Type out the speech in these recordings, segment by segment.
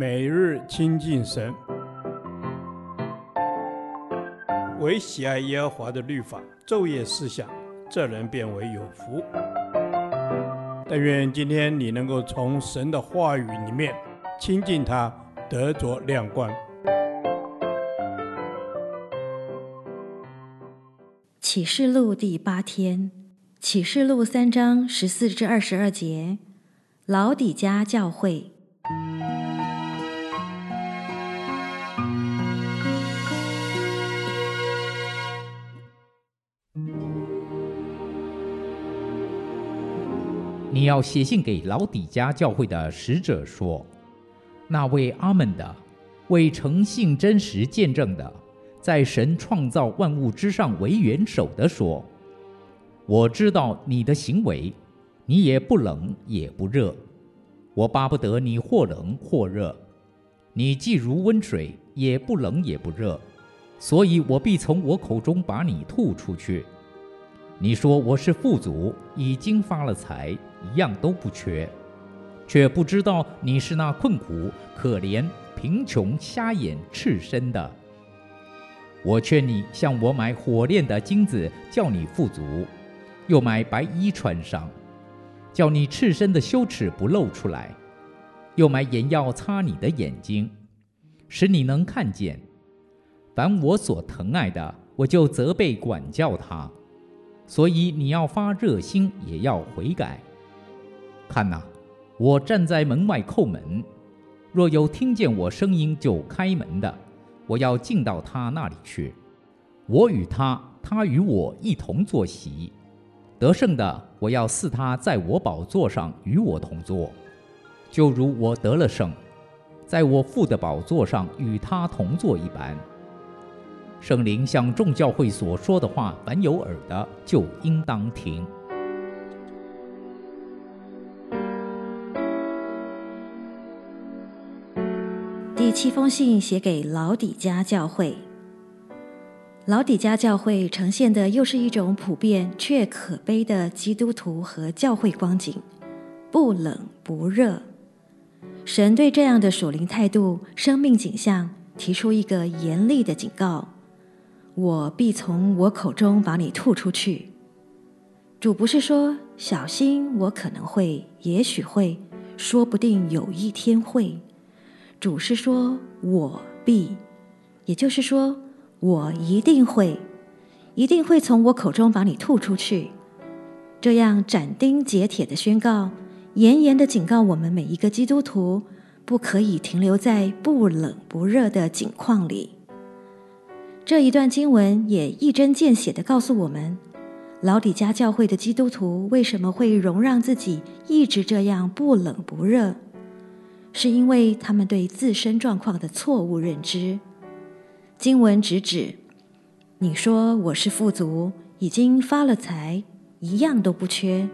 每日亲近神，唯喜爱耶和华的律法，昼夜思想，这人便为有福。但愿今天你能够从神的话语里面亲近他，得着亮光。启示录第八天，启示录三章十四至二十二节，老底嘉教会。你要写信给老底嘉教会的使者说：那位阿门的，为诚信真实见证的。在神创造万物之上为元首的说：“我知道你的行为，你也不冷也不热。我巴不得你或冷或热。你既如温水，也不冷也不热，所以我必从我口中把你吐出去。你说我是富足，已经发了财，一样都不缺，却不知道你是那困苦、可怜、贫穷、瞎眼、赤身的。”我劝你向我买火炼的金子，叫你富足；又买白衣穿上，叫你赤身的羞耻不露出来；又买眼药擦你的眼睛，使你能看见。凡我所疼爱的，我就责备管教他。所以你要发热心，也要悔改。看哪，我站在门外叩门，若有听见我声音就开门的。我要进到他那里去，我与他，他与我一同坐席。得胜的，我要赐他在我宝座上与我同坐，就如我得了胜，在我父的宝座上与他同坐一般。圣灵向众教会所说的话，凡有耳的就应当听。第七封信写给老底嘉教会。老底嘉教会呈现的又是一种普遍却可悲的基督徒和教会光景，不冷不热。神对这样的属灵态度、生命景象提出一个严厉的警告：我必从我口中把你吐出去。主不是说小心，我可能会，也许会，说不定有一天会。主是说：“我必，也就是说，我一定会，一定会从我口中把你吐出去。”这样斩钉截铁的宣告，严严的警告我们每一个基督徒，不可以停留在不冷不热的境况里。这一段经文也一针见血地告诉我们，老底嘉教会的基督徒为什么会容让自己一直这样不冷不热。是因为他们对自身状况的错误认知。经文直指，你说我是富足，已经发了财，一样都不缺，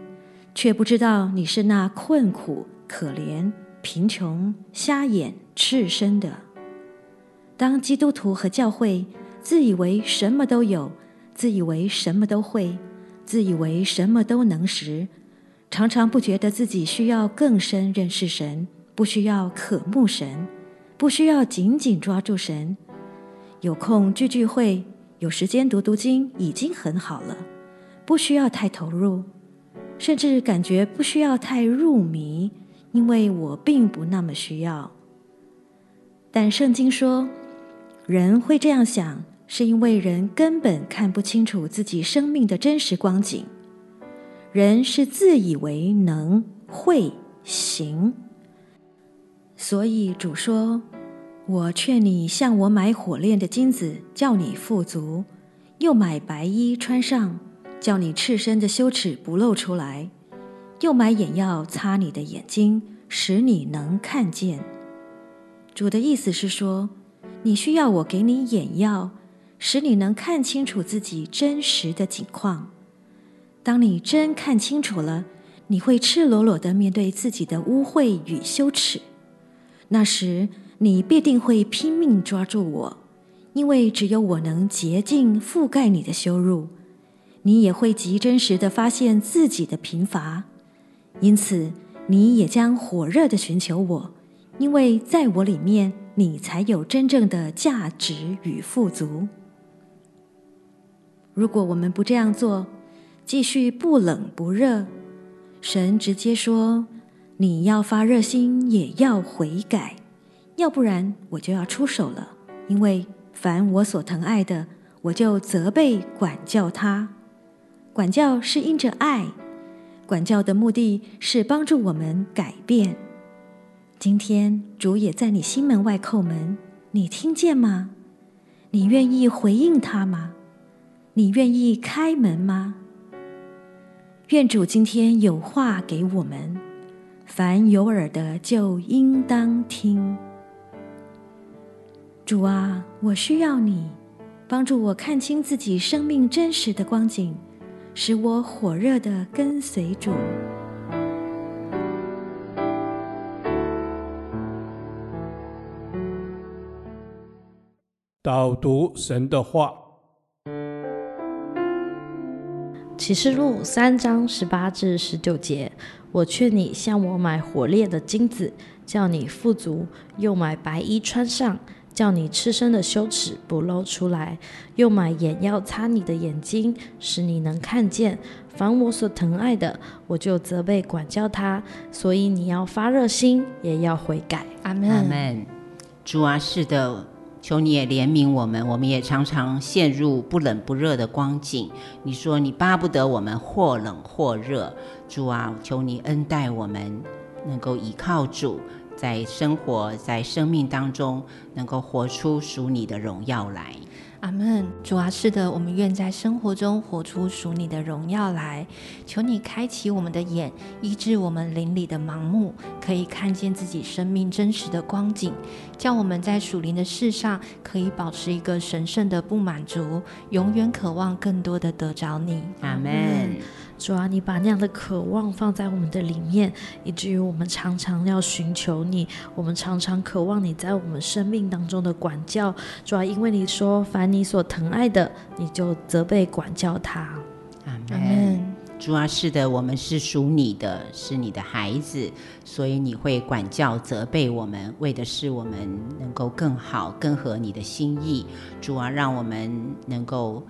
却不知道你是那困苦、可怜、贫穷、瞎眼、赤身的。当基督徒和教会自以为什么都有，自以为什么都会，自以为什么都能时，常常不觉得自己需要更深认识神。不需要渴慕神，不需要紧紧抓住神，有空聚聚会，有时间读读经已经很好了，不需要太投入，甚至感觉不需要太入迷，因为我并不那么需要。但圣经说，人会这样想，是因为人根本看不清楚自己生命的真实光景，人是自以为能会行。所以主说：“我劝你向我买火炼的金子，叫你富足；又买白衣穿上，叫你赤身的羞耻不露出来；又买眼药擦你的眼睛，使你能看见。”主的意思是说，你需要我给你眼药，使你能看清楚自己真实的景况。当你真看清楚了，你会赤裸裸地面对自己的污秽与羞耻。那时，你必定会拼命抓住我，因为只有我能洁净覆盖你的羞辱。你也会极真实地发现自己的贫乏，因此你也将火热地寻求我，因为在我里面，你才有真正的价值与富足。如果我们不这样做，继续不冷不热，神直接说：“你要发热心，也要悔改，要不然我就要出手了。因为凡我所疼爱的，我就责备管教他。管教是因着爱，管教的目的是帮助我们改变。今天主也在你心门外叩门，你听见吗？你愿意回应他吗？你愿意开门吗？愿主今天有话给我们，凡有耳的就应当听。主啊，我需要你帮助我看清自己生命真实的光景，使我火热的跟随主。导读神的话。启示录三章十八至十九节，我劝你向我买火炼的金子，叫你富足；又买白衣穿上，叫你赤身的羞耻不露出来；又买眼药擦你的眼睛，使你能看见。凡我所疼爱的，我就责备管教他。所以你要发热心，也要悔改。阿门。阿门。主啊，是的。求你也怜悯我们，我们也常常陷入不冷不热的光景。你说你巴不得我们或冷或热，主啊，求你恩待我们，能够依靠主，在生活在生命当中，能够活出属你的荣耀来。阿门，主啊，是的，我们愿在生活中活出属你的荣耀来。求你开启我们的眼，医治我们灵里的盲目，可以看见自己生命真实的光景，叫我们在属灵的事上可以保持一个神圣的不满足，永远渴望更多的得着你。阿门。主啊，你把那样的渴望放在我们的里面，以至于我们常常要寻求你，我们常常渴望你在我们生命当中的管教。主啊，因为你说，凡你所疼爱的，你就责备管教他。阿门。主啊，是的，我们是属你的，是你的孩子，所以你会管教责备我们，为的是我们能够更好、更合你的心意。主啊，让我们能够。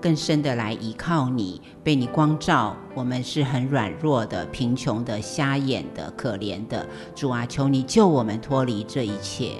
更深的来依靠你，被你光照。我们是很软弱的、贫穷的、瞎眼的、可怜的。主啊，求你救我们脱离这一切。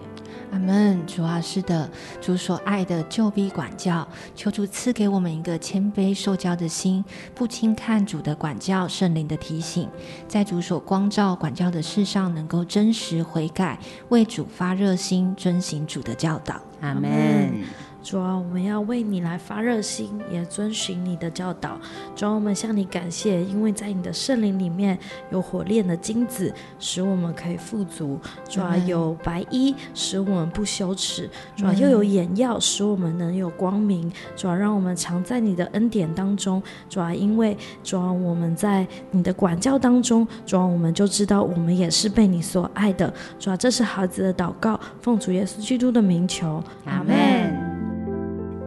阿门。主啊，是的，主所爱的救逼管教，求主赐给我们一个谦卑受教的心，不轻看主的管教、圣灵的提醒，在主所光照管教的事上，能够真实悔改，为主发热心，遵行主的教导。阿门。主啊，我们要为你来发热心，也遵循你的教导。主啊，我们向你感谢，因为在你的圣灵里面有火炼的金子，使我们可以富足。主啊，有白衣，使我们不羞耻。主啊，又有眼药，使我们能有光明。主啊，让我们常在你的恩典当中。主啊，因为主啊，我们在你的管教当中，主啊，我们就知道我们也是被你所爱的。主啊，这是孩子的祷告，奉主耶稣基督的名求，阿门。